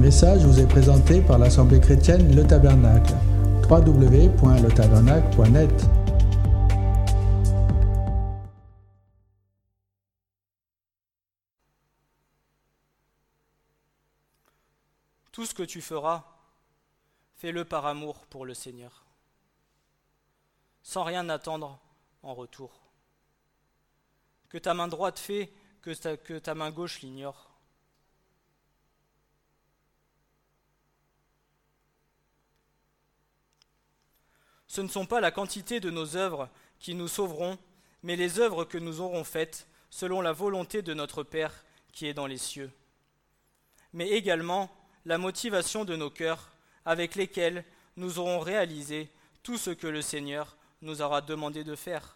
message vous est présenté par l'Assemblée chrétienne Le Tabernacle. www.letabernacle.net Tout ce que tu feras, fais-le par amour pour le Seigneur, sans rien attendre en retour. Que ta main droite fait, que ta, que ta main gauche l'ignore. Ce ne sont pas la quantité de nos œuvres qui nous sauveront, mais les œuvres que nous aurons faites selon la volonté de notre Père qui est dans les cieux. Mais également la motivation de nos cœurs avec lesquels nous aurons réalisé tout ce que le Seigneur nous aura demandé de faire.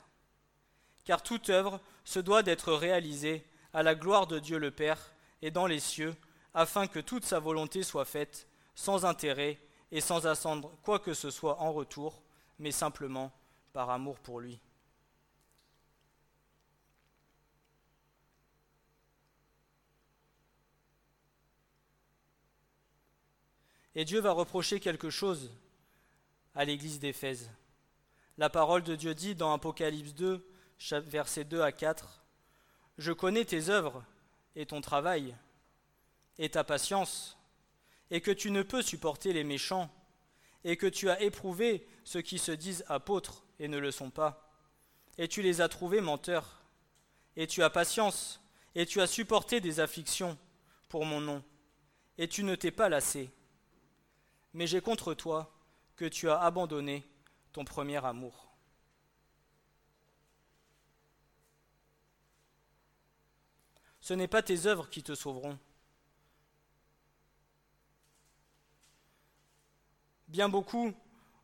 Car toute œuvre se doit d'être réalisée à la gloire de Dieu le Père et dans les cieux, afin que toute sa volonté soit faite sans intérêt et sans attendre quoi que ce soit en retour, mais simplement par amour pour lui. Et Dieu va reprocher quelque chose à l'église d'Éphèse. La parole de Dieu dit dans Apocalypse 2, versets 2 à 4, Je connais tes œuvres et ton travail et ta patience, et que tu ne peux supporter les méchants et que tu as éprouvé ceux qui se disent apôtres et ne le sont pas, et tu les as trouvés menteurs, et tu as patience, et tu as supporté des afflictions pour mon nom, et tu ne t'es pas lassé. Mais j'ai contre toi que tu as abandonné ton premier amour. Ce n'est pas tes œuvres qui te sauveront, Bien beaucoup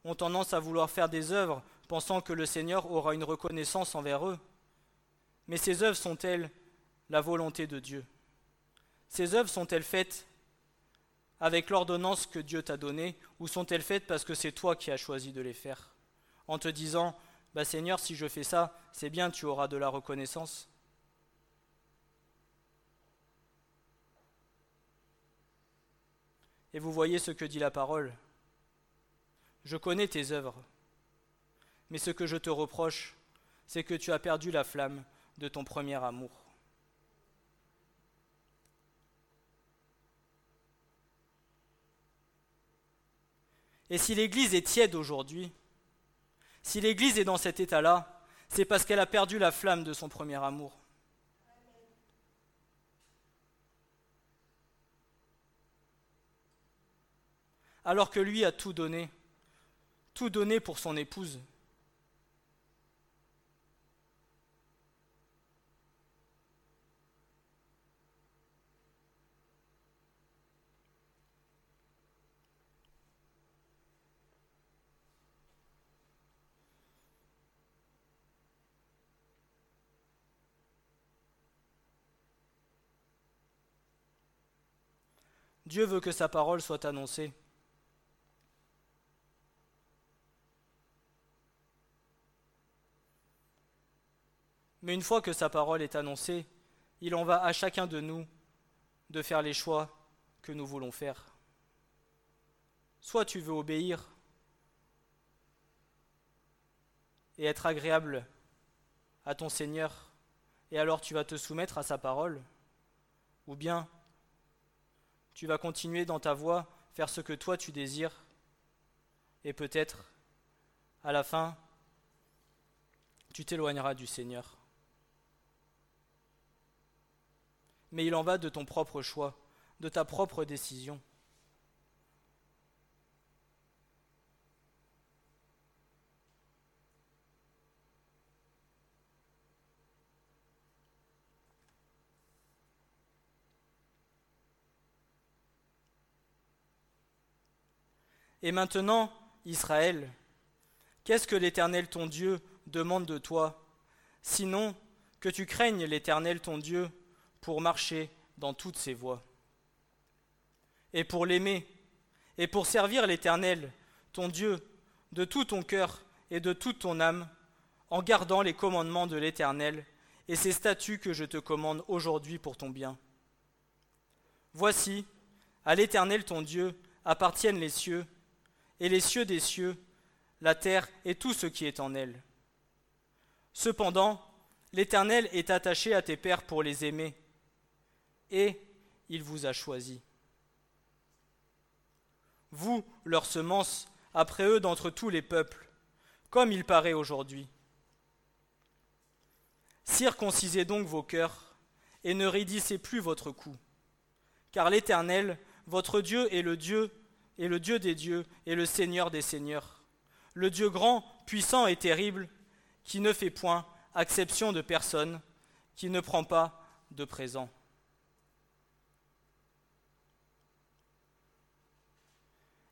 ont tendance à vouloir faire des œuvres pensant que le Seigneur aura une reconnaissance envers eux. Mais ces œuvres sont-elles la volonté de Dieu? Ces œuvres sont-elles faites avec l'ordonnance que Dieu t'a donnée ou sont-elles faites parce que c'est toi qui as choisi de les faire? En te disant, bah Seigneur, si je fais ça, c'est bien, tu auras de la reconnaissance. Et vous voyez ce que dit la parole. Je connais tes œuvres, mais ce que je te reproche, c'est que tu as perdu la flamme de ton premier amour. Et si l'Église est tiède aujourd'hui, si l'Église est dans cet état-là, c'est parce qu'elle a perdu la flamme de son premier amour. Alors que lui a tout donné tout donné pour son épouse. Dieu veut que sa parole soit annoncée. Mais une fois que sa parole est annoncée, il en va à chacun de nous de faire les choix que nous voulons faire. Soit tu veux obéir et être agréable à ton Seigneur, et alors tu vas te soumettre à sa parole, ou bien tu vas continuer dans ta voie, faire ce que toi tu désires, et peut-être, à la fin, tu t'éloigneras du Seigneur. Mais il en va de ton propre choix, de ta propre décision. Et maintenant, Israël, qu'est-ce que l'Éternel ton Dieu demande de toi, sinon que tu craignes l'Éternel ton Dieu pour marcher dans toutes ses voies. Et pour l'aimer, et pour servir l'Éternel, ton Dieu, de tout ton cœur et de toute ton âme, en gardant les commandements de l'Éternel et ses statuts que je te commande aujourd'hui pour ton bien. Voici, À l'Éternel ton Dieu appartiennent les cieux, et les cieux des cieux, la terre et tout ce qui est en elle. Cependant, l'Éternel est attaché à tes pères pour les aimer, et il vous a choisis. Vous, leur semence, après eux d'entre tous les peuples, comme il paraît aujourd'hui. Circoncisez donc vos cœurs, et ne raidissez plus votre cou, car l'Éternel, votre Dieu, est le Dieu, est le Dieu des dieux, et le Seigneur des seigneurs, le Dieu grand, puissant et terrible, qui ne fait point acception de personne, qui ne prend pas de présent.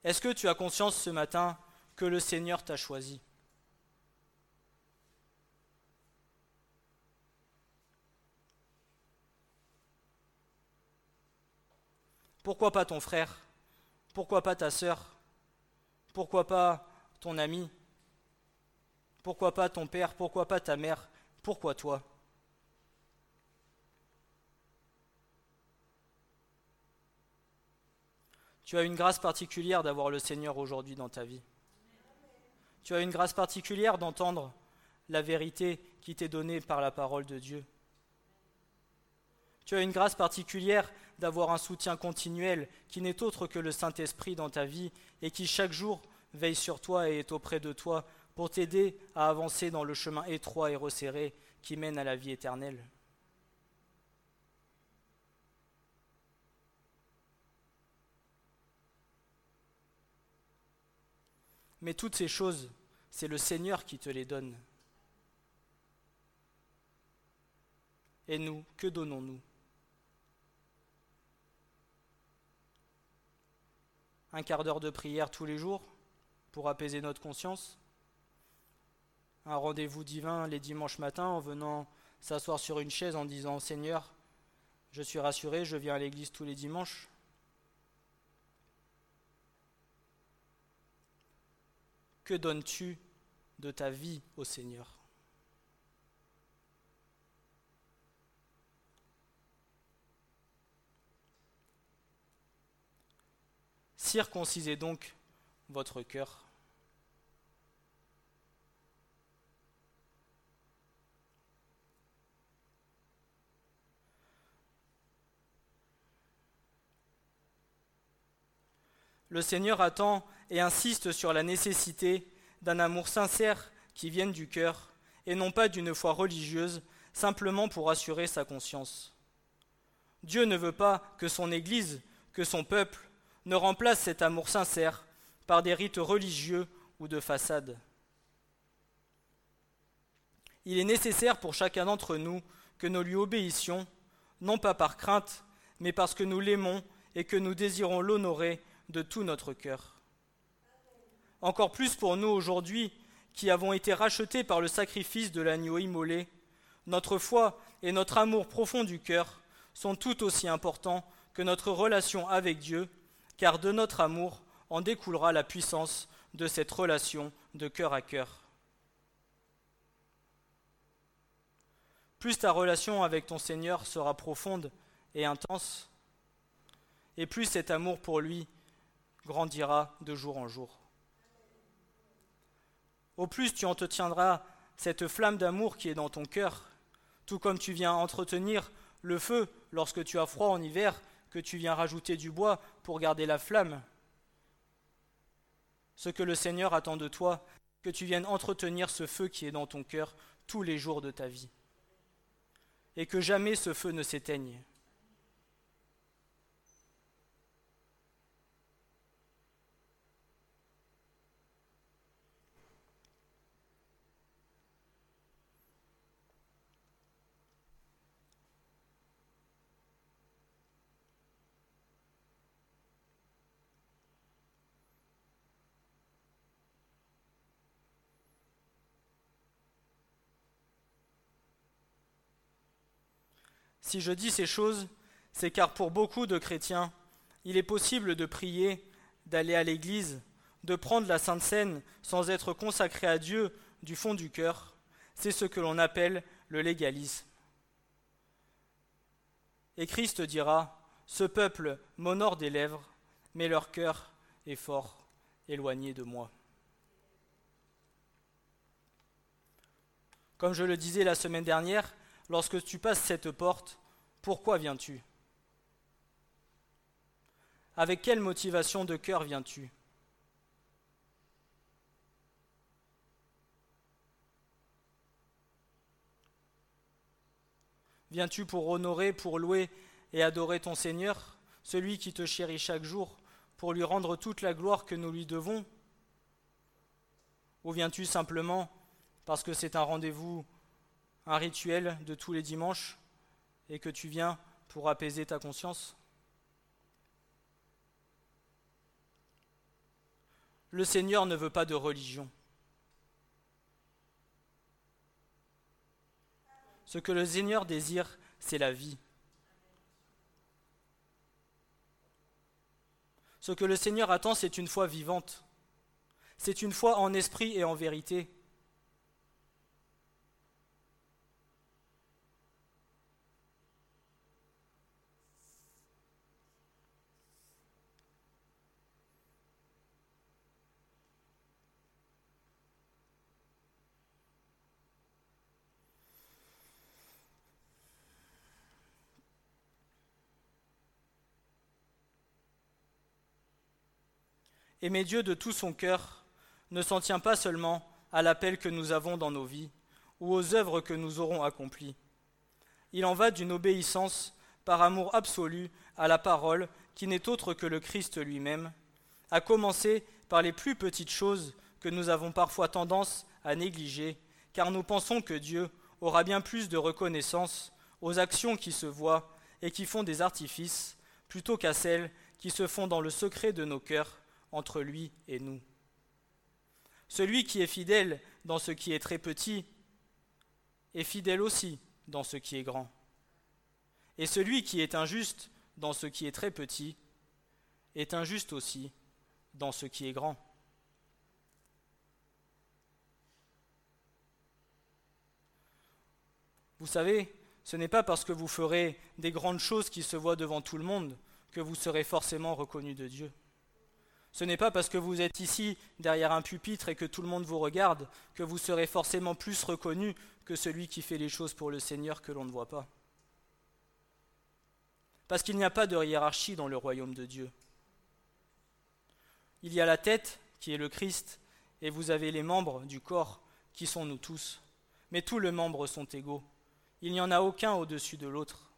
Est-ce que tu as conscience ce matin que le Seigneur t'a choisi? Pourquoi pas ton frère? Pourquoi pas ta sœur? Pourquoi pas ton ami? Pourquoi pas ton père? Pourquoi pas ta mère? Pourquoi toi? Tu as une grâce particulière d'avoir le Seigneur aujourd'hui dans ta vie. Tu as une grâce particulière d'entendre la vérité qui t'est donnée par la parole de Dieu. Tu as une grâce particulière d'avoir un soutien continuel qui n'est autre que le Saint-Esprit dans ta vie et qui chaque jour veille sur toi et est auprès de toi pour t'aider à avancer dans le chemin étroit et resserré qui mène à la vie éternelle. Mais toutes ces choses, c'est le Seigneur qui te les donne. Et nous, que donnons-nous? Un quart d'heure de prière tous les jours pour apaiser notre conscience, un rendez-vous divin les dimanches matins en venant s'asseoir sur une chaise en disant Seigneur, je suis rassuré, je viens à l'église tous les dimanches. Que donnes-tu de ta vie au Seigneur? Circoncisez donc votre cœur. Le Seigneur attend et insiste sur la nécessité d'un amour sincère qui vienne du cœur et non pas d'une foi religieuse simplement pour assurer sa conscience. Dieu ne veut pas que son Église, que son peuple ne remplace cet amour sincère par des rites religieux ou de façade. Il est nécessaire pour chacun d'entre nous que nous lui obéissions, non pas par crainte, mais parce que nous l'aimons et que nous désirons l'honorer de tout notre cœur. Encore plus pour nous aujourd'hui, qui avons été rachetés par le sacrifice de l'agneau immolé, notre foi et notre amour profond du cœur sont tout aussi importants que notre relation avec Dieu car de notre amour en découlera la puissance de cette relation de cœur à cœur. Plus ta relation avec ton Seigneur sera profonde et intense, et plus cet amour pour lui grandira de jour en jour. Au plus tu entretiendras cette flamme d'amour qui est dans ton cœur, tout comme tu viens entretenir le feu lorsque tu as froid en hiver, que tu viens rajouter du bois pour garder la flamme. Ce que le Seigneur attend de toi, que tu viennes entretenir ce feu qui est dans ton cœur tous les jours de ta vie. Et que jamais ce feu ne s'éteigne. Si je dis ces choses, c'est car pour beaucoup de chrétiens, il est possible de prier, d'aller à l'église, de prendre la Sainte Seine sans être consacré à Dieu du fond du cœur. C'est ce que l'on appelle le légalisme. Et Christ dira, Ce peuple m'honore des lèvres, mais leur cœur est fort éloigné de moi. Comme je le disais la semaine dernière, lorsque tu passes cette porte, pourquoi viens-tu? Avec quelle motivation de cœur viens-tu? Viens-tu pour honorer, pour louer et adorer ton Seigneur, celui qui te chérit chaque jour, pour lui rendre toute la gloire que nous lui devons? Ou viens-tu simplement parce que c'est un rendez-vous, un rituel de tous les dimanches, et que tu viens pour apaiser ta conscience Le Seigneur ne veut pas de religion. Ce que le Seigneur désire, c'est la vie. Ce que le Seigneur attend, c'est une foi vivante. C'est une foi en esprit et en vérité. Aimer Dieu de tout son cœur ne s'en tient pas seulement à l'appel que nous avons dans nos vies ou aux œuvres que nous aurons accomplies. Il en va d'une obéissance par amour absolu à la parole qui n'est autre que le Christ lui-même, à commencer par les plus petites choses que nous avons parfois tendance à négliger, car nous pensons que Dieu aura bien plus de reconnaissance aux actions qui se voient et qui font des artifices, plutôt qu'à celles qui se font dans le secret de nos cœurs entre lui et nous. Celui qui est fidèle dans ce qui est très petit est fidèle aussi dans ce qui est grand. Et celui qui est injuste dans ce qui est très petit est injuste aussi dans ce qui est grand. Vous savez, ce n'est pas parce que vous ferez des grandes choses qui se voient devant tout le monde que vous serez forcément reconnu de Dieu. Ce n'est pas parce que vous êtes ici derrière un pupitre et que tout le monde vous regarde que vous serez forcément plus reconnu que celui qui fait les choses pour le Seigneur que l'on ne voit pas. Parce qu'il n'y a pas de hiérarchie dans le royaume de Dieu. Il y a la tête, qui est le Christ, et vous avez les membres du corps, qui sont nous tous. Mais tous les membres sont égaux. Il n'y en a aucun au-dessus de l'autre.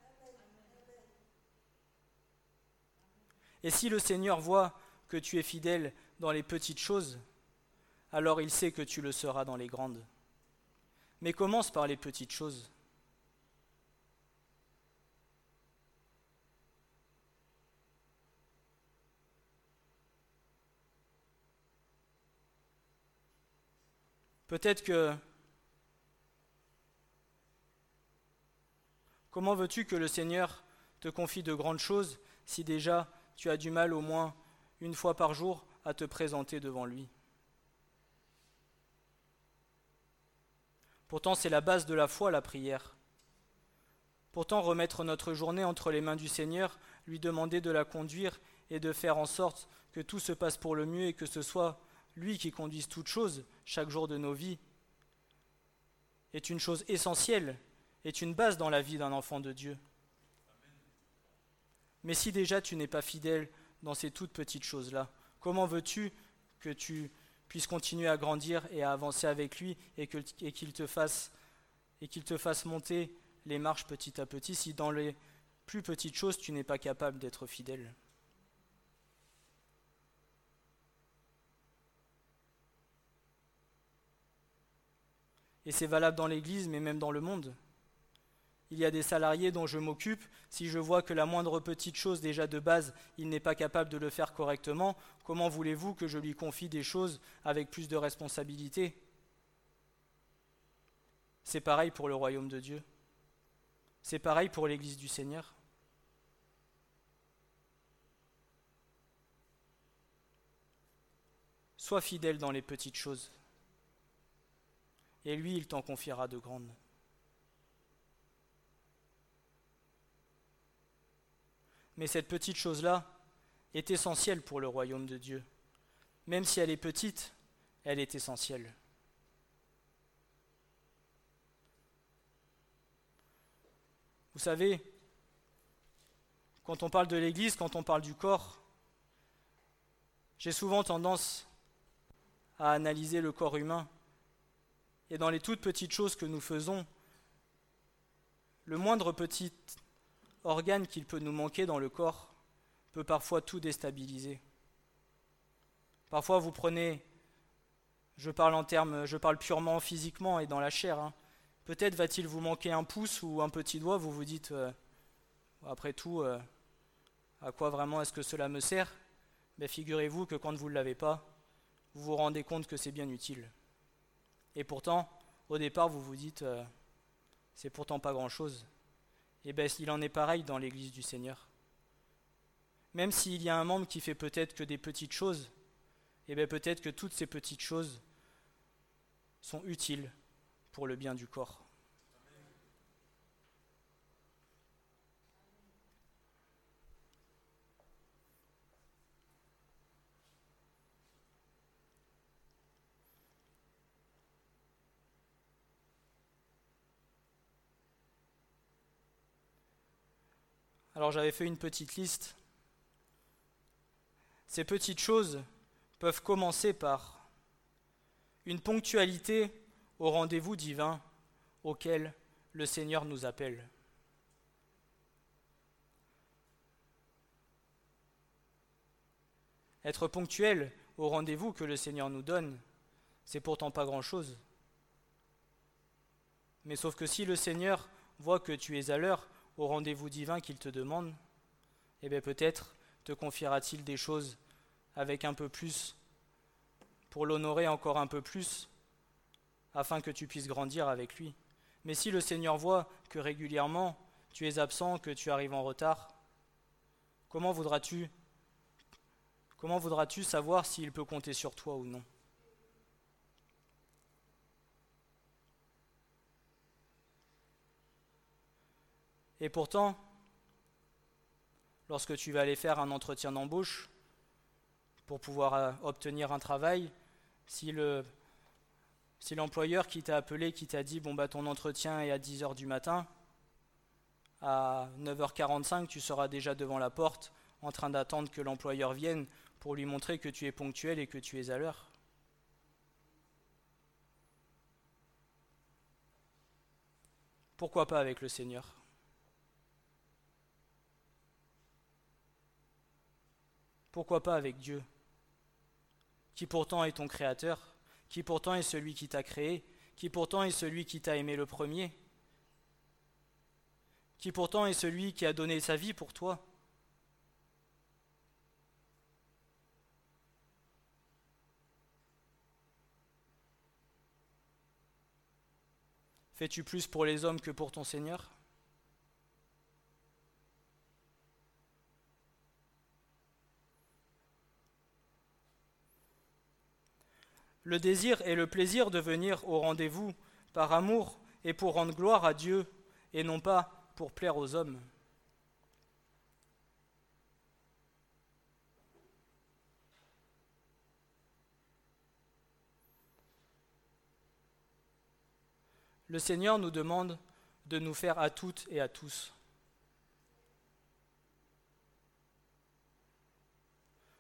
Et si le Seigneur voit que tu es fidèle dans les petites choses, alors il sait que tu le seras dans les grandes. Mais commence par les petites choses. Peut-être que... Comment veux-tu que le Seigneur te confie de grandes choses si déjà tu as du mal au moins une fois par jour à te présenter devant lui. Pourtant, c'est la base de la foi, la prière. Pourtant, remettre notre journée entre les mains du Seigneur, lui demander de la conduire et de faire en sorte que tout se passe pour le mieux et que ce soit lui qui conduise toutes choses chaque jour de nos vies, est une chose essentielle, est une base dans la vie d'un enfant de Dieu. Mais si déjà tu n'es pas fidèle dans ces toutes petites choses-là. Comment veux-tu que tu puisses continuer à grandir et à avancer avec lui et qu'il te fasse et qu'il te fasse monter les marches petit à petit si dans les plus petites choses tu n'es pas capable d'être fidèle? Et c'est valable dans l'Église, mais même dans le monde il y a des salariés dont je m'occupe, si je vois que la moindre petite chose déjà de base, il n'est pas capable de le faire correctement, comment voulez-vous que je lui confie des choses avec plus de responsabilité? C'est pareil pour le royaume de Dieu. C'est pareil pour l'Église du Seigneur. Sois fidèle dans les petites choses, et lui, il t'en confiera de grandes. Mais cette petite chose-là est essentielle pour le royaume de Dieu. Même si elle est petite, elle est essentielle. Vous savez, quand on parle de l'Église, quand on parle du corps, j'ai souvent tendance à analyser le corps humain. Et dans les toutes petites choses que nous faisons, le moindre petit organe qu'il peut nous manquer dans le corps peut parfois tout déstabiliser. Parfois vous prenez, je parle en termes, je parle purement physiquement et dans la chair. Hein. Peut-être va-t-il vous manquer un pouce ou un petit doigt, vous vous dites, euh, après tout, euh, à quoi vraiment est-ce que cela me sert? Mais figurez-vous que quand vous ne l'avez pas, vous vous rendez compte que c'est bien utile. Et pourtant, au départ, vous vous dites, euh, c'est pourtant pas grand-chose. Et bien, il en est pareil dans l'Église du Seigneur. Même s'il y a un membre qui fait peut-être que des petites choses, et bien peut-être que toutes ces petites choses sont utiles pour le bien du corps. Alors j'avais fait une petite liste. Ces petites choses peuvent commencer par une ponctualité au rendez-vous divin auquel le Seigneur nous appelle. Être ponctuel au rendez-vous que le Seigneur nous donne, c'est pourtant pas grand-chose. Mais sauf que si le Seigneur voit que tu es à l'heure, au rendez-vous divin qu'il te demande, eh bien peut-être te confiera-t-il des choses avec un peu plus, pour l'honorer encore un peu plus, afin que tu puisses grandir avec lui. Mais si le Seigneur voit que régulièrement tu es absent, que tu arrives en retard, comment voudras-tu comment voudras-tu savoir s'il peut compter sur toi ou non? Et pourtant, lorsque tu vas aller faire un entretien d'embauche pour pouvoir euh, obtenir un travail, si le si l'employeur qui t'a appelé, qui t'a dit bon bah ton entretien est à 10h du matin, à 9h45 tu seras déjà devant la porte en train d'attendre que l'employeur vienne pour lui montrer que tu es ponctuel et que tu es à l'heure. Pourquoi pas avec le Seigneur? Pourquoi pas avec Dieu, qui pourtant est ton Créateur, qui pourtant est celui qui t'a créé, qui pourtant est celui qui t'a aimé le premier, qui pourtant est celui qui a donné sa vie pour toi. Fais-tu plus pour les hommes que pour ton Seigneur? Le désir et le plaisir de venir au rendez-vous par amour et pour rendre gloire à Dieu et non pas pour plaire aux hommes. Le Seigneur nous demande de nous faire à toutes et à tous.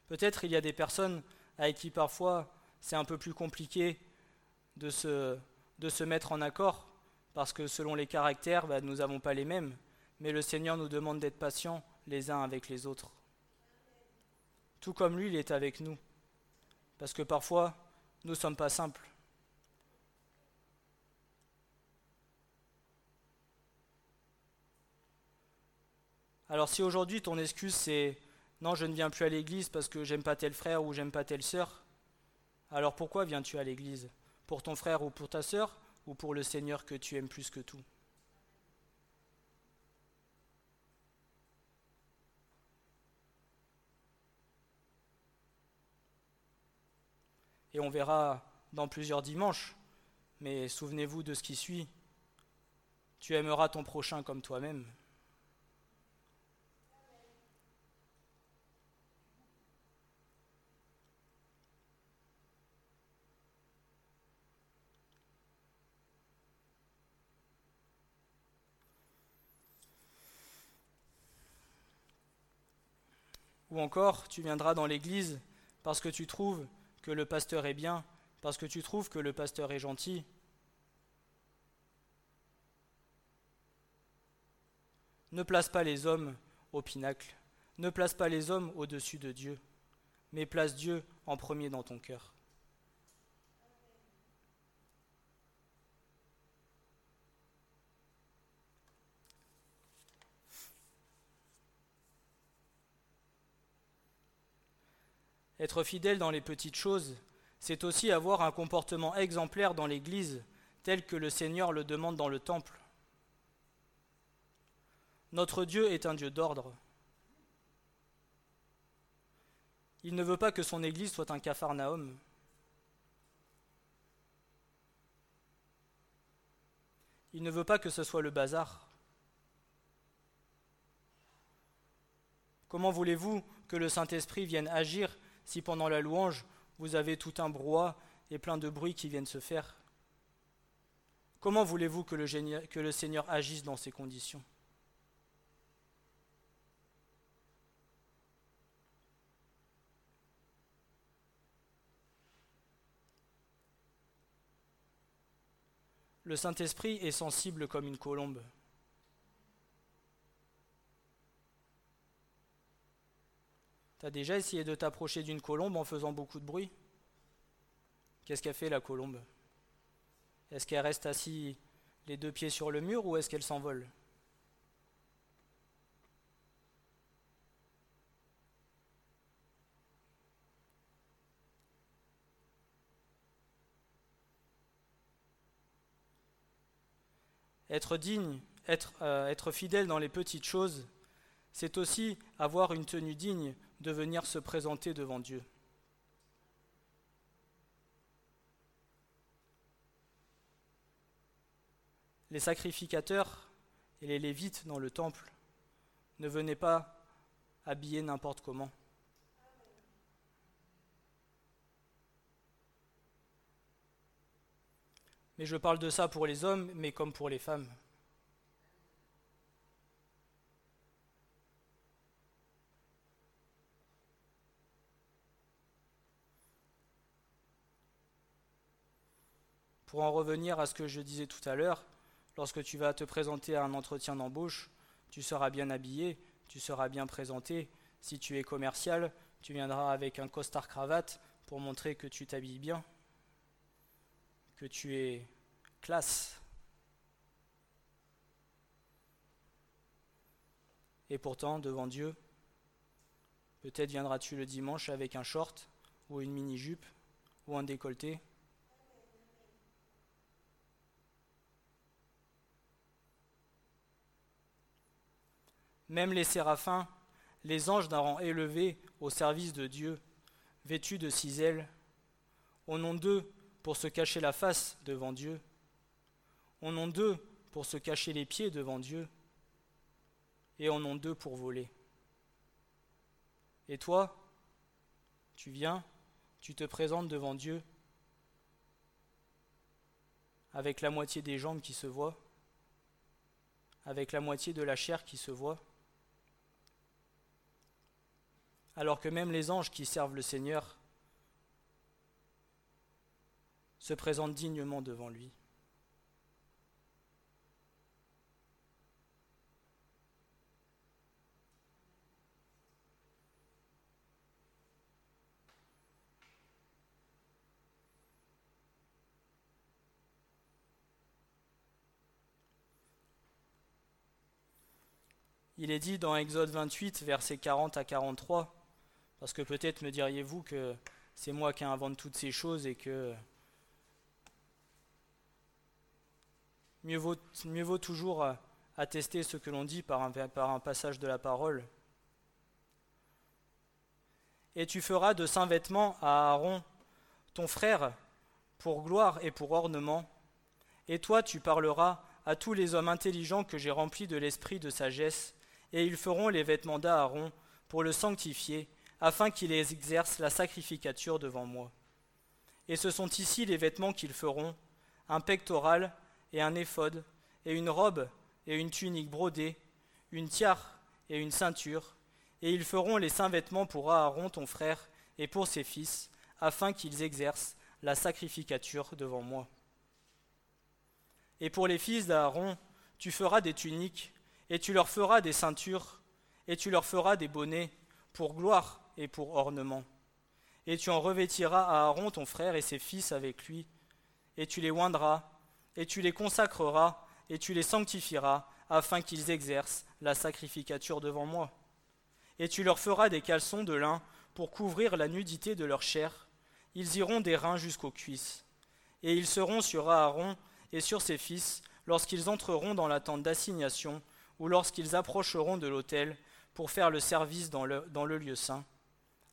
Peut-être il y a des personnes avec qui parfois c'est un peu plus compliqué de se, de se mettre en accord, parce que selon les caractères, bah, nous n'avons pas les mêmes. Mais le Seigneur nous demande d'être patients les uns avec les autres. Tout comme lui, il est avec nous. Parce que parfois, nous ne sommes pas simples. Alors si aujourd'hui ton excuse c'est non, je ne viens plus à l'église parce que j'aime pas tel frère ou j'aime pas telle sœur, alors pourquoi viens-tu à l'église? Pour ton frère ou pour ta sœur ou pour le Seigneur que tu aimes plus que tout? Et on verra dans plusieurs dimanches, mais souvenez-vous de ce qui suit. Tu aimeras ton prochain comme toi-même. Ou encore, tu viendras dans l'église parce que tu trouves que le pasteur est bien, parce que tu trouves que le pasteur est gentil. Ne place pas les hommes au pinacle, ne place pas les hommes au-dessus de Dieu, mais place Dieu en premier dans ton cœur. Être fidèle dans les petites choses, c'est aussi avoir un comportement exemplaire dans l'Église, tel que le Seigneur le demande dans le temple. Notre Dieu est un Dieu d'ordre. Il ne veut pas que son Église soit un capharnaüm. Il ne veut pas que ce soit le bazar. Comment voulez-vous que le Saint-Esprit vienne agir si pendant la louange, vous avez tout un brouhaha et plein de bruits qui viennent se faire Comment voulez-vous que le, que le Seigneur agisse dans ces conditions? Le Saint-Esprit est sensible comme une colombe. Tu as déjà essayé de t'approcher d'une colombe en faisant beaucoup de bruit? Qu'est-ce qu'a fait la colombe? Est-ce qu'elle reste assise les deux pieds sur le mur ou est-ce qu'elle s'envole? Être digne, être, euh, être fidèle dans les petites choses, c'est aussi avoir une tenue digne de venir se présenter devant Dieu. Les sacrificateurs et les lévites dans le temple ne venaient pas habillés n'importe comment. Mais je parle de ça pour les hommes, mais comme pour les femmes. Pour en revenir à ce que je disais tout à l'heure, lorsque tu vas te présenter à un entretien d'embauche, tu seras bien habillé, tu seras bien présenté. Si tu es commercial, tu viendras avec un costard cravate pour montrer que tu t'habilles bien, que tu es classe. Et pourtant, devant Dieu, peut-être viendras-tu le dimanche avec un short ou une mini-jupe ou un décolleté Même les séraphins, les anges d'un rang élevé au service de Dieu, vêtus de six ailes, en ont deux pour se cacher la face devant Dieu, en ont deux pour se cacher les pieds devant Dieu, et en ont deux pour voler. Et toi, tu viens, tu te présentes devant Dieu avec la moitié des jambes qui se voient, avec la moitié de la chair qui se voit, alors que même les anges qui servent le Seigneur se présentent dignement devant lui. Il est dit dans Exode 28, versets 40 à 43, parce que peut-être me diriez-vous que c'est moi qui invente toutes ces choses et que mieux vaut, toujours attester ce que l'on dit par un, par un passage de la parole. Et tu feras de saints vêtements à Aaron, ton frère, pour gloire et pour ornement. Et toi, tu parleras à tous les hommes intelligents que j'ai remplis de l'esprit de sagesse, et ils feront les vêtements d'Aaron pour le sanctifier afin qu'ils exercent la sacrificature devant moi. Et ce sont ici les vêtements qu'ils feront, un pectoral et un éphod, et une robe et une tunique brodée, une tiare et une ceinture, Et ils feront les saints vêtements pour Aaron ton frère et pour ses fils, afin qu'ils exercent la sacrificature devant moi. Et pour les fils d'Aaron, tu feras des tuniques, et tu leur feras des ceintures, et tu leur feras des bonnets, pour gloire et pour ornement. Et tu en revêtiras à Aaron ton frère et ses fils avec lui, et tu les oindras, et tu les consacreras, et tu les sanctifieras, afin qu'ils exercent la sacrificature devant moi. Et tu leur feras des caleçons de lin pour couvrir la nudité de leur chair. Ils iront des reins jusqu'aux cuisses. Et ils seront sur Aaron et sur ses fils lorsqu'ils entreront dans la tente d'assignation ou lorsqu'ils approcheront de l'autel pour faire le service dans le, dans le lieu saint,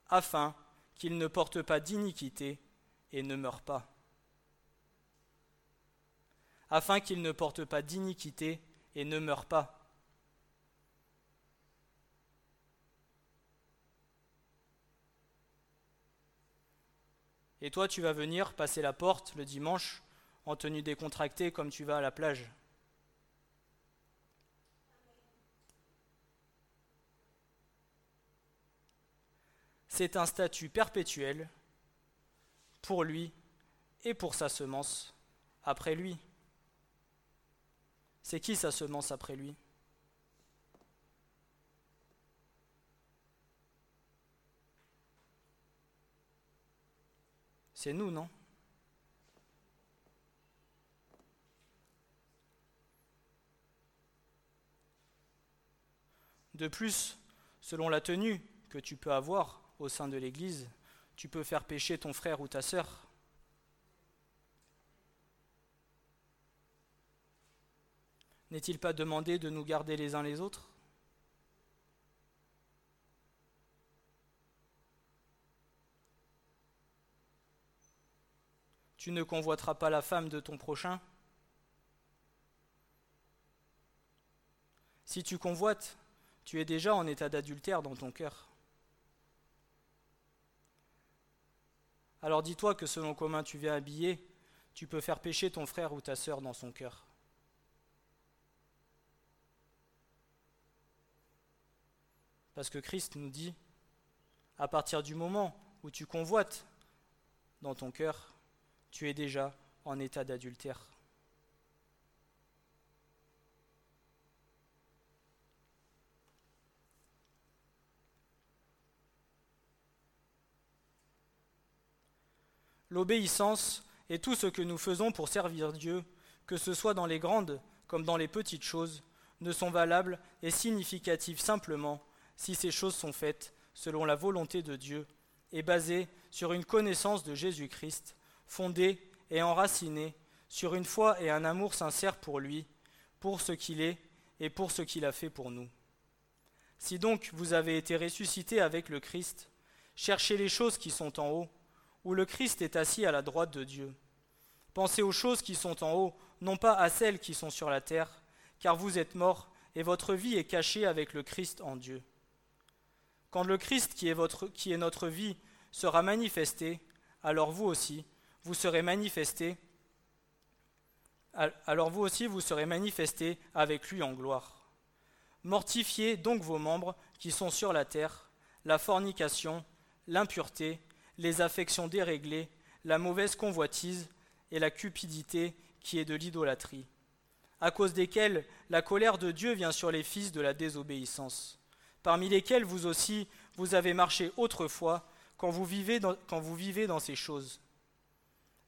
afin qu'ils ne portent pas d'iniquité et ne meurent pas. Afin qu'ils ne portent pas d'iniquité et ne meurent pas. Et toi, tu vas venir passer la porte le dimanche en tenue décontractée comme tu vas à la plage. C'est un statut perpétuel pour lui et pour sa semence après lui. C'est qui sa semence après lui? C'est nous, non? De plus, selon la tenue que tu peux avoir au sein de l'Église, tu peux faire pécher ton frère ou ta sœur. N'est-il pas demandé de nous garder les uns les autres? Tu ne convoiteras pas la femme de ton prochain? Si tu convoites, tu es déjà en état d'adultère dans ton cœur. Alors dis-toi que selon commun tu viens habillé, tu peux faire pécher ton frère ou ta sœur dans son cœur. Parce que Christ nous dit, à partir du moment où tu convoites dans ton cœur, tu es déjà en état d'adultère. L'obéissance est tout ce que nous faisons pour servir Dieu, que ce soit dans les grandes comme dans les petites choses, ne sont valables et significatives simplement si ces choses sont faites selon la volonté de Dieu et basées sur une connaissance de Jésus-Christ, fondée et enracinée sur une foi et un amour sincère pour lui, pour ce qu'il est et pour ce qu'il a fait pour nous. Si donc vous avez été ressuscité avec le Christ, cherchez les choses qui sont en haut, où le Christ est assis à la droite de Dieu. Pensez aux choses qui sont en haut, non pas à celles qui sont sur la terre, car vous êtes morts et votre vie est cachée avec le Christ en Dieu. Quand le Christ qui est, notre vie sera manifesté, alors vous aussi, vous serez manifestés, alors vous aussi vous serez manifestés avec lui en gloire. Mortifiez donc vos membres qui sont sur la terre, la fornication, l'impureté, les affections déréglées, la mauvaise convoitise et la cupidité qui est de l'idolâtrie, à cause desquelles la colère de Dieu vient sur les fils de la désobéissance parmi lesquels vous aussi vous avez marché autrefois quand vous vivez dans, quand vous vivez dans ces choses.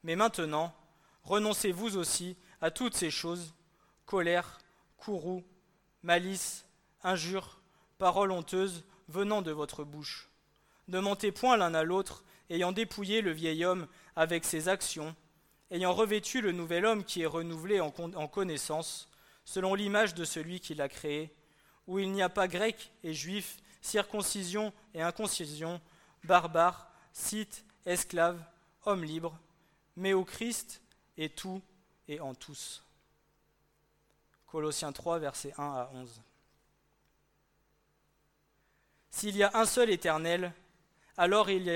Mais maintenant, renoncez vous aussi à toutes ces choses, colère, courroux, malice, injures, paroles honteuses venant de votre bouche. Ne mentez point l'un à l'autre, ayant dépouillé le vieil homme avec ses actions, ayant revêtu le nouvel homme qui est renouvelé en, connaissance, selon l'image de celui qui l'a créé, où il n'y a pas grec et juif, circoncision et incоncision, barbare, scythe, esclave, homme libre, mais au Christ est tout et en tous. Colossiens 3, versets 1 à 11. S'il y a un seul éternel, alors il,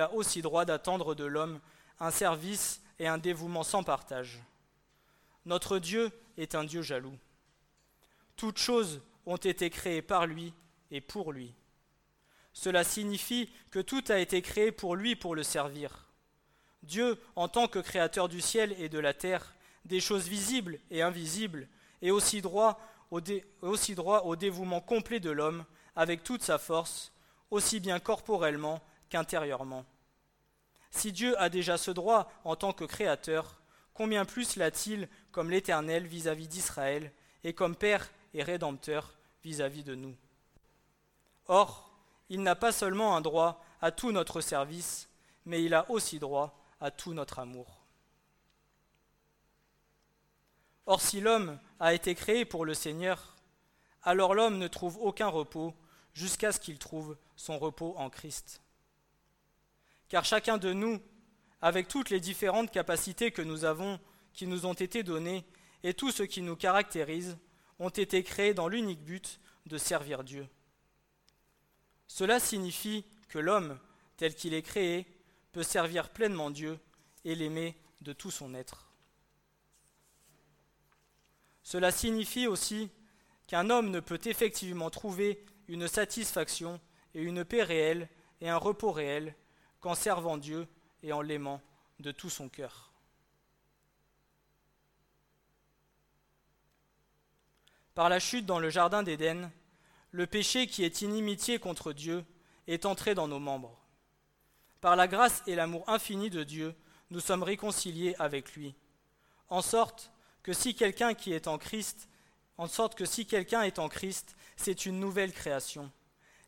a, aussi droit d'attendre de l'homme un service et un dévouement sans partage. Notre Dieu est un Dieu jaloux. Toute chose ont été créés par lui et pour lui. Cela signifie que tout a été créé pour lui pour le servir. Dieu, en tant que créateur du ciel et de la terre, des choses visibles et invisibles, est aussi droit au dévouement complet de l'homme, avec toute sa force, aussi bien corporellement qu'intérieurement. Si Dieu a déjà ce droit en tant que créateur, combien plus l'a-t-il comme l'Éternel vis-à-vis d'Israël et comme Père et Rédempteur vis-à-vis de nous? Or, il n'a pas seulement un droit à tout notre service, mais il a aussi droit à tout notre amour. Or, si l'homme a été créé pour le Seigneur, alors l'homme ne trouve aucun repos jusqu'à ce qu'il trouve son repos en Christ. Car chacun de nous, avec toutes les différentes capacités que nous avons, qui nous ont été données, et tout ce qui nous caractérise, ont été créés dans l'unique but de servir Dieu. Cela signifie que l'homme, tel qu'il est créé, peut servir pleinement Dieu et l'aimer de tout son être. Cela signifie aussi qu'un homme ne peut effectivement trouver une satisfaction et une paix réelle et un repos réel qu'en servant Dieu et en l'aimant de tout son cœur. Par la chute dans le jardin d'Éden, le péché qui est inimitié contre Dieu est entré dans nos membres. Par la grâce et l'amour infini de Dieu, nous sommes réconciliés avec lui, en sorte que si quelqu'un qui est en Christ, en sorte que si quelqu'un est en Christ, c'est une nouvelle création.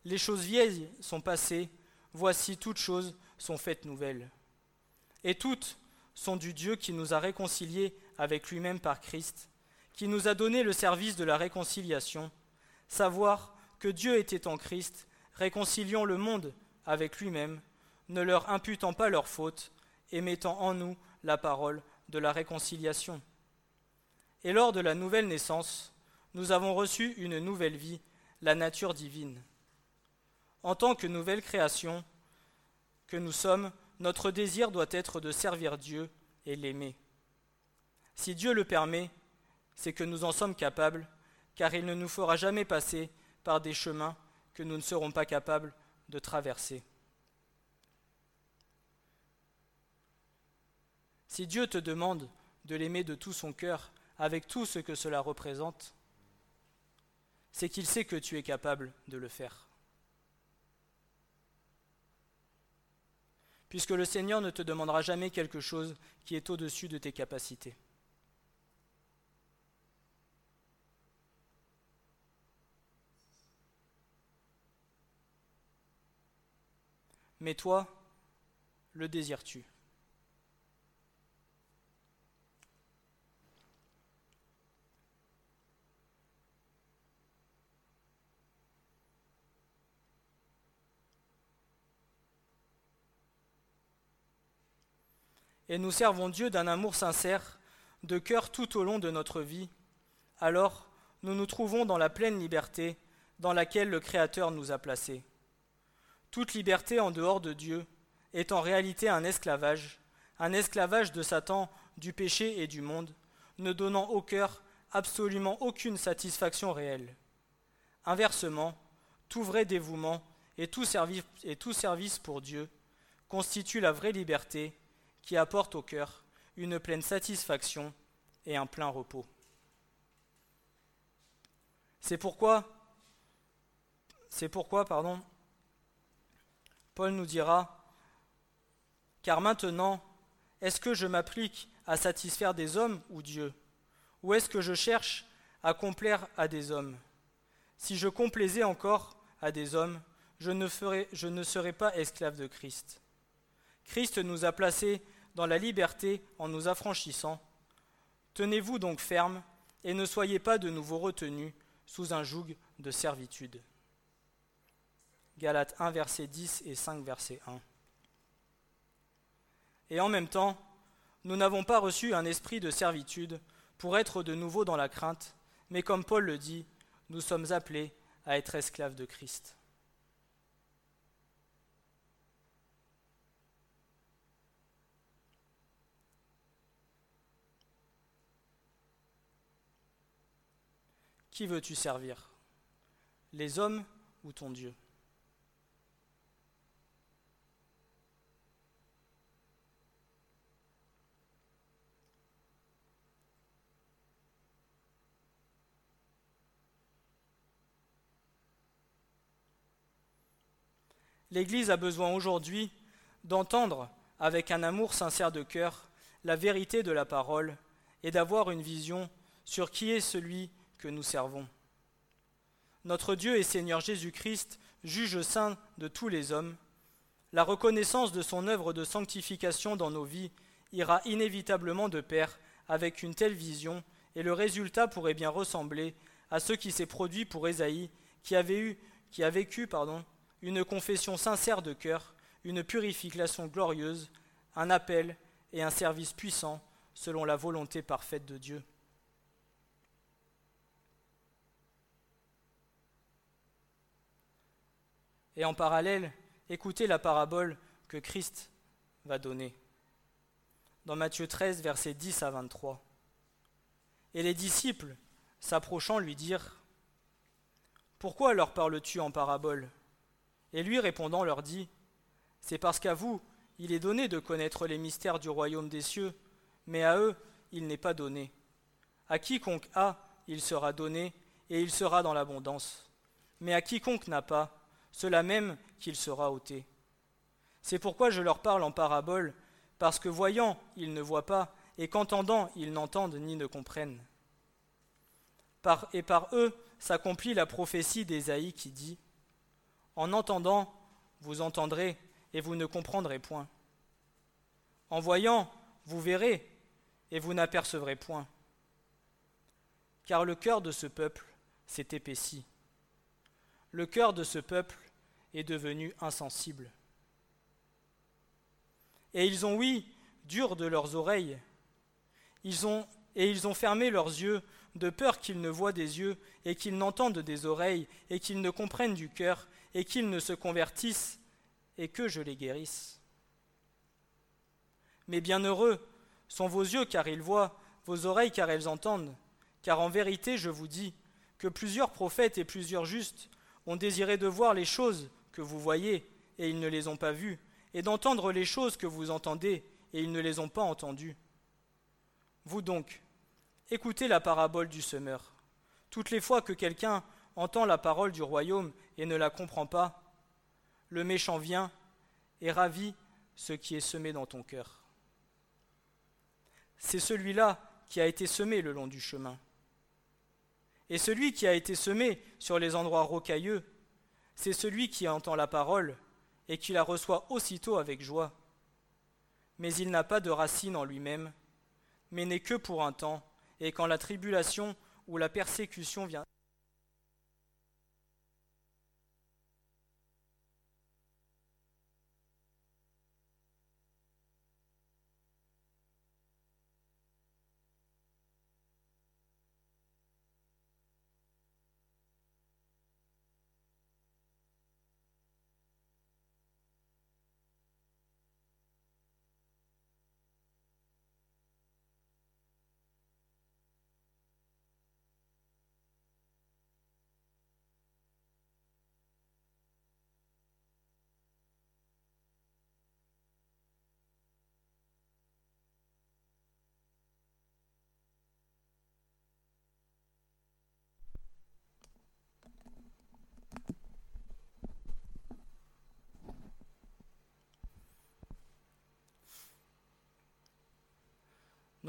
Les choses vieilles sont passées, voici toutes choses sont faites nouvelles. Et toutes sont du Dieu qui nous a réconciliés avec lui-même par Christ, qui nous a donné le service de la réconciliation, savoir que Dieu était en Christ, réconciliant le monde avec lui-même, ne leur imputant pas leurs fautes, et mettant en nous la parole de la réconciliation. Et lors de la nouvelle naissance, nous avons reçu une nouvelle vie, la nature divine. En tant que nouvelle création que nous sommes, notre désir doit être de servir Dieu et l'aimer. Si Dieu le permet, c'est que nous en sommes capables, car il ne nous fera jamais passer par des chemins que nous ne serons pas capables de traverser. Si Dieu te demande de l'aimer de tout son cœur, avec tout ce que cela représente, c'est qu'il sait que tu es capable de le faire. Puisque le Seigneur ne te demandera jamais quelque chose qui est au-dessus de tes capacités. Mais toi, le désires-tu? Et nous servons Dieu d'un amour sincère, de cœur tout au long de notre vie, alors nous nous trouvons dans la pleine liberté dans laquelle le Créateur nous a placés. Toute liberté en dehors de Dieu est en réalité un esclavage, un esclavage de Satan, du péché et du monde, ne donnant au cœur absolument aucune satisfaction réelle. Inversement, tout vrai dévouement et tout service, pour Dieu constitue la vraie liberté qui apporte au cœur une pleine satisfaction et un plein repos. C'est pourquoi, c'est pourquoi, pardon, Paul nous dira, car maintenant, est-ce que je m'applique à satisfaire des hommes ou Dieu? Ou est-ce que je cherche à complaire à des hommes? Si je complaisais encore à des hommes, je ne, je ne serais pas esclave de Christ. Christ nous a placés dans la liberté en nous affranchissant. Tenez-vous donc ferme et ne soyez pas de nouveau retenus sous un joug de servitude. Galates 1, verset 10 et 5, verset 1. Et en même temps, nous n'avons pas reçu un esprit de servitude pour être de nouveau dans la crainte, mais comme Paul le dit, nous sommes appelés à être esclaves de Christ. Qui veux-tu servir? Les hommes ou ton Dieu? L'Église a besoin aujourd'hui d'entendre avec un amour sincère de cœur la vérité de la parole et d'avoir une vision sur qui est celui que nous servons. Notre Dieu et Seigneur Jésus-Christ, juge saint de tous les hommes, la reconnaissance de son œuvre de sanctification dans nos vies ira inévitablement de pair avec une telle vision, et le résultat pourrait bien ressembler à ce qui s'est produit pour Ésaïe, qui avait eu, qui a vécu, pardon, une confession sincère de cœur, une purification glorieuse, un appel et un service puissant selon la volonté parfaite de Dieu. Et en parallèle, écoutez la parabole que Christ va donner. Dans Matthieu 13, versets 10 à 23. Et les disciples, s'approchant, lui dirent Pourquoi leur parles-tu en parabole? Et lui répondant leur dit C'est parce qu'à vous, il est donné de connaître les mystères du royaume des cieux, mais à eux, il n'est pas donné. À quiconque a, il sera donné, et il sera dans l'abondance. Mais à quiconque n'a pas, cela même qu'il sera ôté. C'est pourquoi je leur parle en parabole, parce que voyant, ils ne voient pas, et qu'entendant, ils n'entendent ni ne comprennent. Et par eux s'accomplit la prophétie d'Ésaïe qui dit En entendant, vous entendrez, et vous ne comprendrez point. En voyant, vous verrez, et vous n'apercevrez point. Car le cœur de ce peuple s'est épaissi. Le cœur de ce peuple est devenu insensible. Et ils ont, oui, dur de leurs oreilles. Et ils ont fermé leurs yeux, de peur qu'ils ne voient des yeux, et qu'ils n'entendent des oreilles, et qu'ils ne comprennent du cœur, et qu'ils ne se convertissent, et que je les guérisse. Mais bienheureux sont vos yeux car ils voient, vos oreilles car elles entendent, car en vérité je vous dis que plusieurs prophètes et plusieurs justes ont désiré de voir les choses que vous voyez, et ils ne les ont pas vues, et d'entendre les choses que vous entendez, et ils ne les ont pas entendues. Vous donc, écoutez la parabole du semeur. Toutes les fois que quelqu'un entend la parole du royaume et ne la comprend pas, le méchant vient et ravit ce qui est semé dans ton cœur. C'est celui-là qui a été semé le long du chemin. Et celui qui a été semé sur les endroits rocailleux, c'est celui qui entend la parole et qui la reçoit aussitôt avec joie. Mais il n'a pas de racine en lui-même, mais n'est que pour un temps, et quand la tribulation ou la persécution vient.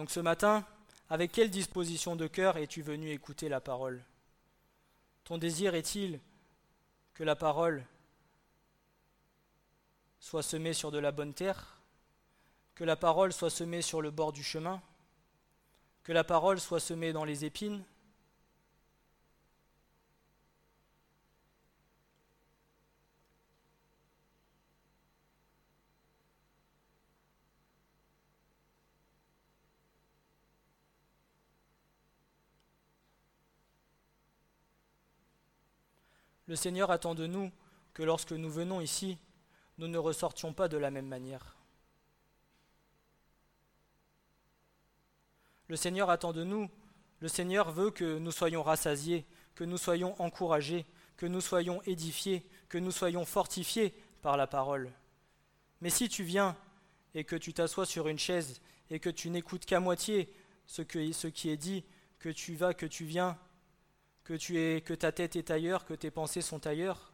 Donc ce matin, avec quelle disposition de cœur es-tu venu écouter la parole? Ton désir est-il que la parole soit semée sur de la bonne terre? Que la parole soit semée sur le bord du chemin? Que la parole soit semée dans les épines? Le Seigneur attend de nous que lorsque nous venons ici, nous ne ressortions pas de la même manière. Le Seigneur attend de nous, le Seigneur veut que nous soyons rassasiés, que nous soyons encouragés, que nous soyons édifiés, que nous soyons fortifiés par la parole. Mais si tu viens et que tu t'assois sur une chaise et que tu n'écoutes qu'à moitié ce, ce qui est dit, que tu vas, que tu viens, que, tu es, que ta tête est ailleurs, que tes pensées sont ailleurs,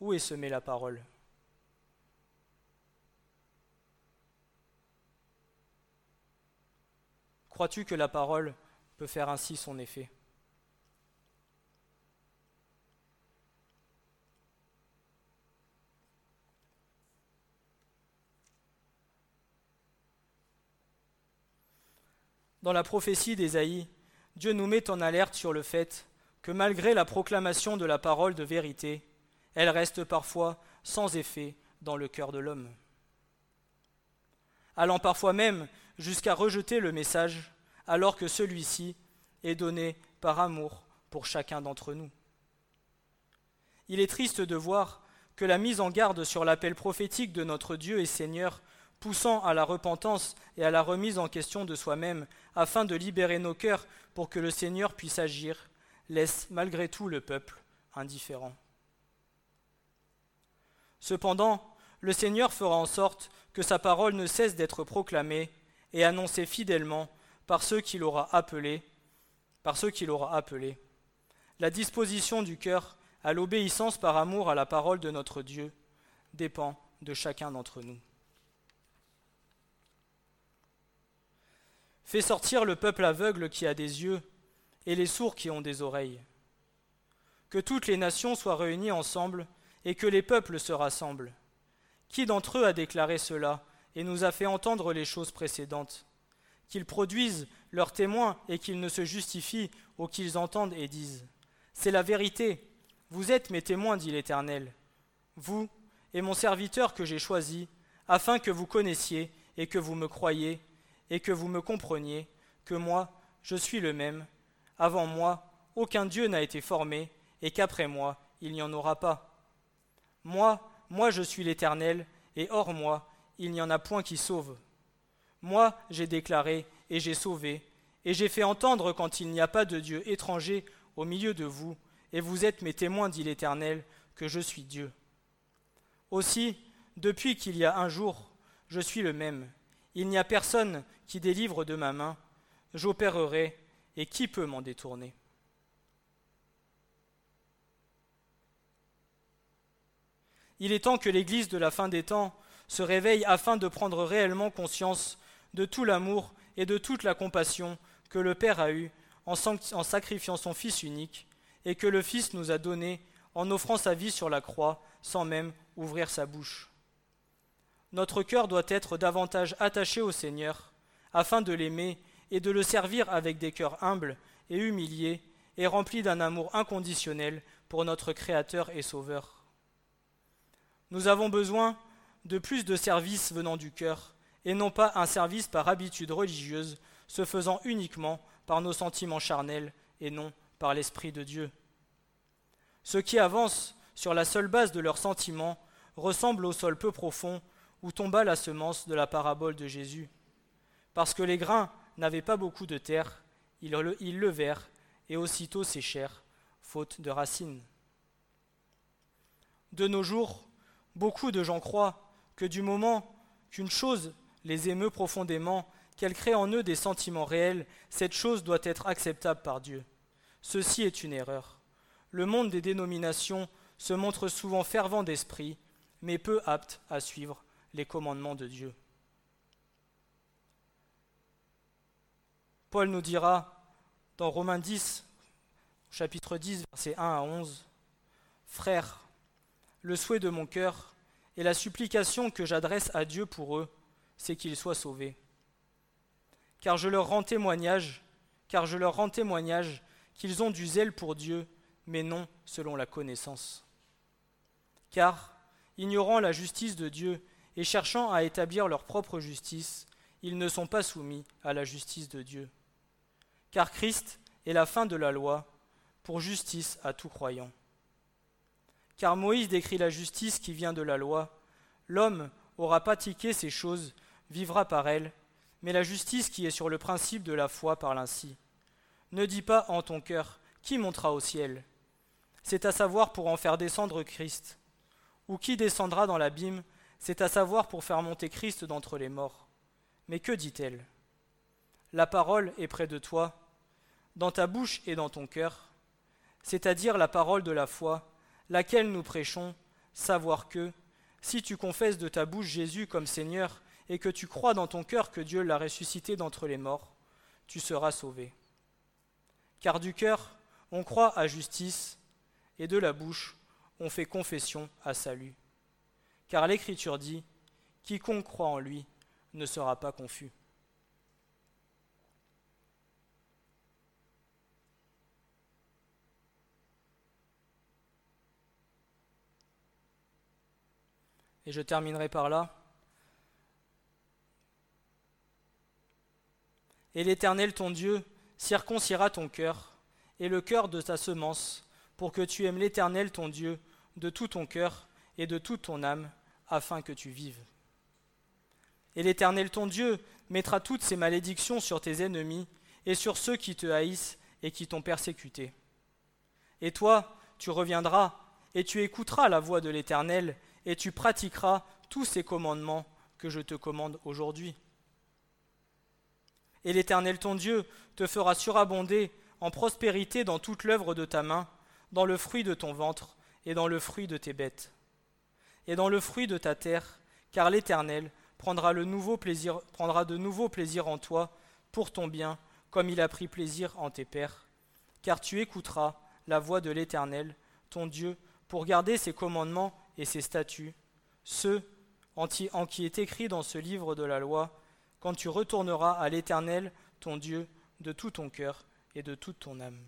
où est semée la parole? Crois-tu que la parole peut faire ainsi son effet? Dans la prophétie d'Ésaïe, Dieu nous met en alerte sur le fait que malgré la proclamation de la parole de vérité, elle reste parfois sans effet dans le cœur de l'homme. Allant parfois même jusqu'à rejeter le message alors que celui-ci est donné par amour pour chacun d'entre nous. Il est triste de voir que la mise en garde sur l'appel prophétique de notre Dieu et Seigneur poussant à la repentance et à la remise en question de soi-même, afin de libérer nos cœurs pour que le Seigneur puisse agir, laisse malgré tout le peuple indifférent. Cependant, le Seigneur fera en sorte que sa parole ne cesse d'être proclamée et annoncée fidèlement par ceux qu'il aura appelés. La disposition du cœur à l'obéissance par amour à la parole de notre Dieu dépend de chacun d'entre nous. Fais sortir le peuple aveugle qui a des yeux et les sourds qui ont des oreilles. Que toutes les nations soient réunies ensemble et que les peuples se rassemblent. Qui d'entre eux a déclaré cela et nous a fait entendre les choses précédentes? Qu'ils produisent leurs témoins et qu'ils ne se justifient ou qu'ils entendent et disent C'est la vérité. Vous êtes mes témoins, dit l'Éternel. Vous et mon serviteur que j'ai choisi, afin que vous connaissiez et que vous me croyiez et que vous me compreniez que moi, je suis le même. Avant moi, aucun Dieu n'a été formé, et qu'après moi, il n'y en aura pas. Moi, moi je suis l'Éternel, et hors moi, il n'y en a point qui sauve. Moi, j'ai déclaré, et j'ai sauvé, et j'ai fait entendre quand il n'y a pas de Dieu étranger au milieu de vous, et vous êtes mes témoins, dit l'Éternel, que je suis Dieu. Aussi, depuis qu'il y a un jour, je suis le même, il n'y a personne qui délivre de ma main, j'opérerai, et qui peut m'en détourner? Il est temps que l'Église de la fin des temps se réveille afin de prendre réellement conscience de tout l'amour et de toute la compassion que le Père a eu en, en sacrifiant son Fils unique, et que le Fils nous a donné en offrant sa vie sur la croix sans même ouvrir sa bouche. Notre cœur doit être davantage attaché au Seigneur, afin de l'aimer et de le servir avec des cœurs humbles et humiliés et remplis d'un amour inconditionnel pour notre Créateur et Sauveur. Nous avons besoin de plus de services venant du cœur, et non pas un service par habitude religieuse, se faisant uniquement par nos sentiments charnels et non par l'Esprit de Dieu. Ceux qui avancent sur la seule base de leurs sentiments ressemblent au sol peu profond où tomba la semence de la parabole de Jésus. Parce que les grains n'avaient pas beaucoup de terre, ils, levèrent et aussitôt séchèrent, faute de racines. De nos jours, beaucoup de gens croient que du moment qu'une chose les émeut profondément, qu'elle crée en eux des sentiments réels, cette chose doit être acceptable par Dieu. Ceci est une erreur. Le monde des dénominations se montre souvent fervent d'esprit, mais peu apte à suivre les commandements de Dieu. Paul nous dira dans Romains 10, chapitre 10, versets 1 à 11, Frères, le souhait de mon cœur et la supplication que j'adresse à Dieu pour eux, c'est qu'ils soient sauvés. Car je leur rends témoignage, car je leur rends témoignage qu'ils ont du zèle pour Dieu, mais non selon la connaissance. Car, ignorant la justice de Dieu et cherchant à établir leur propre justice, ils ne sont pas soumis à la justice de Dieu. Car Christ est la fin de la loi pour justice à tout croyant. Car Moïse décrit la justice qui vient de la loi. L'homme aura pratiqué ces choses, vivra par elles, mais la justice qui est sur le principe de la foi parle ainsi. Ne dis pas en ton cœur, qui montera au ciel? C'est à savoir pour en faire descendre Christ. Ou qui descendra dans l'abîme? C'est à savoir pour faire monter Christ d'entre les morts. Mais que dit-elle? La parole est près de toi, dans ta bouche et dans ton cœur, c'est-à-dire la parole de la foi, laquelle nous prêchons, savoir que, si tu confesses de ta bouche Jésus comme Seigneur, et que tu crois dans ton cœur que Dieu l'a ressuscité d'entre les morts, tu seras sauvé. Car du cœur, on croit à justice, et de la bouche, on fait confession à salut. Car l'Écriture dit, Quiconque croit en lui ne sera pas confus. Et je terminerai par là. Et l'Éternel ton Dieu circoncira ton cœur et le cœur de ta semence, pour que tu aimes l'Éternel ton Dieu de tout ton cœur et de toute ton âme, afin que tu vives. Et l'Éternel ton Dieu mettra toutes ces malédictions sur tes ennemis et sur ceux qui te haïssent et qui t'ont persécuté. Et toi, tu reviendras et tu écouteras la voix de l'Éternel et tu pratiqueras tous ces commandements que je te commande aujourd'hui. Et l'Éternel ton Dieu te fera surabonder en prospérité dans toute l'œuvre de ta main, dans le fruit de ton ventre et dans le fruit de tes bêtes, et dans le fruit de ta terre, car l'Éternel prendra, de nouveau plaisir en toi pour ton bien, comme il a pris plaisir en tes pères, car tu écouteras la voix de l'Éternel, ton Dieu, pour garder ses commandements et ses statuts, ceux en qui est écrit dans ce livre de la loi, quand tu retourneras à l'Éternel, ton Dieu, de tout ton cœur et de toute ton âme.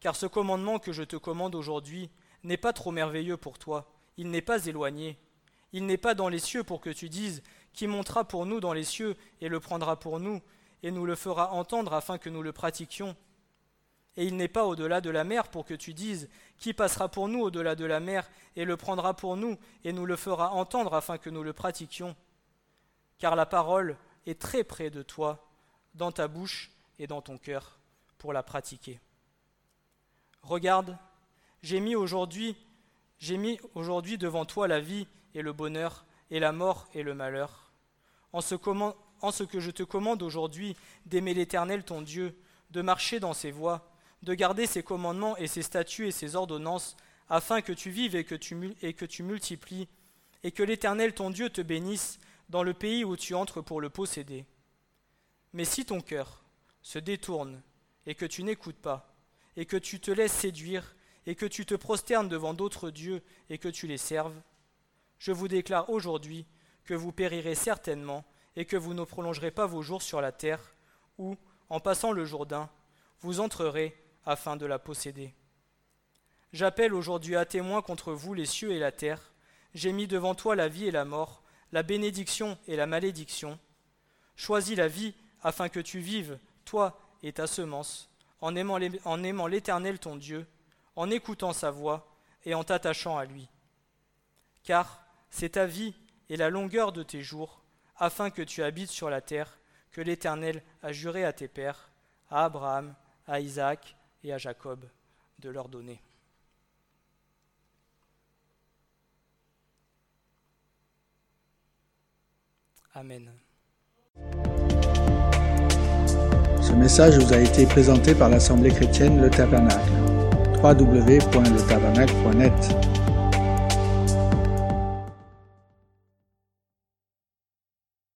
Car ce commandement que je te commande aujourd'hui n'est pas trop merveilleux pour toi, il n'est pas éloigné, il n'est pas dans les cieux pour que tu dises Qui montera pour nous dans les cieux et le prendra pour nous, et nous le fera entendre afin que nous le pratiquions et il n'est pas au-delà de la mer pour que tu dises Qui passera pour nous au-delà de la mer et le prendra pour nous et nous le fera entendre afin que nous le pratiquions Car la parole est très près de toi, dans ta bouche et dans ton cœur, pour la pratiquer. Regarde, j'ai mis aujourd'hui devant toi la vie et le bonheur, et la mort et le malheur. En ce que je te commande aujourd'hui d'aimer l'Éternel ton Dieu, de marcher dans ses voies, de garder ses commandements et ses statuts et ses ordonnances, afin que tu vives et que tu, et que tu multiplies, et que l'Éternel ton Dieu te bénisse dans le pays où tu entres pour le posséder. Mais si ton cœur se détourne et que tu n'écoutes pas, et que tu te laisses séduire, et que tu te prosternes devant d'autres dieux et que tu les serves, je vous déclare aujourd'hui que vous périrez certainement et que vous ne prolongerez pas vos jours sur la terre, où, en passant le Jourdain, vous entrerez afin de la posséder. J'appelle aujourd'hui à témoin contre vous les cieux et la terre. J'ai mis devant toi la vie et la mort, la bénédiction et la malédiction. Choisis la vie afin que tu vives, toi et ta semence, en aimant l'Éternel ton Dieu, en écoutant sa voix et en t'attachant à lui. Car c'est ta vie et la longueur de tes jours, afin que tu habites sur la terre, que l'Éternel a juré à tes pères, à Abraham, à Isaac à Jacob de leur donner. Amen. Ce message vous a été présenté par l'Assemblée chrétienne Le Tabernacle. www.letabernacle.net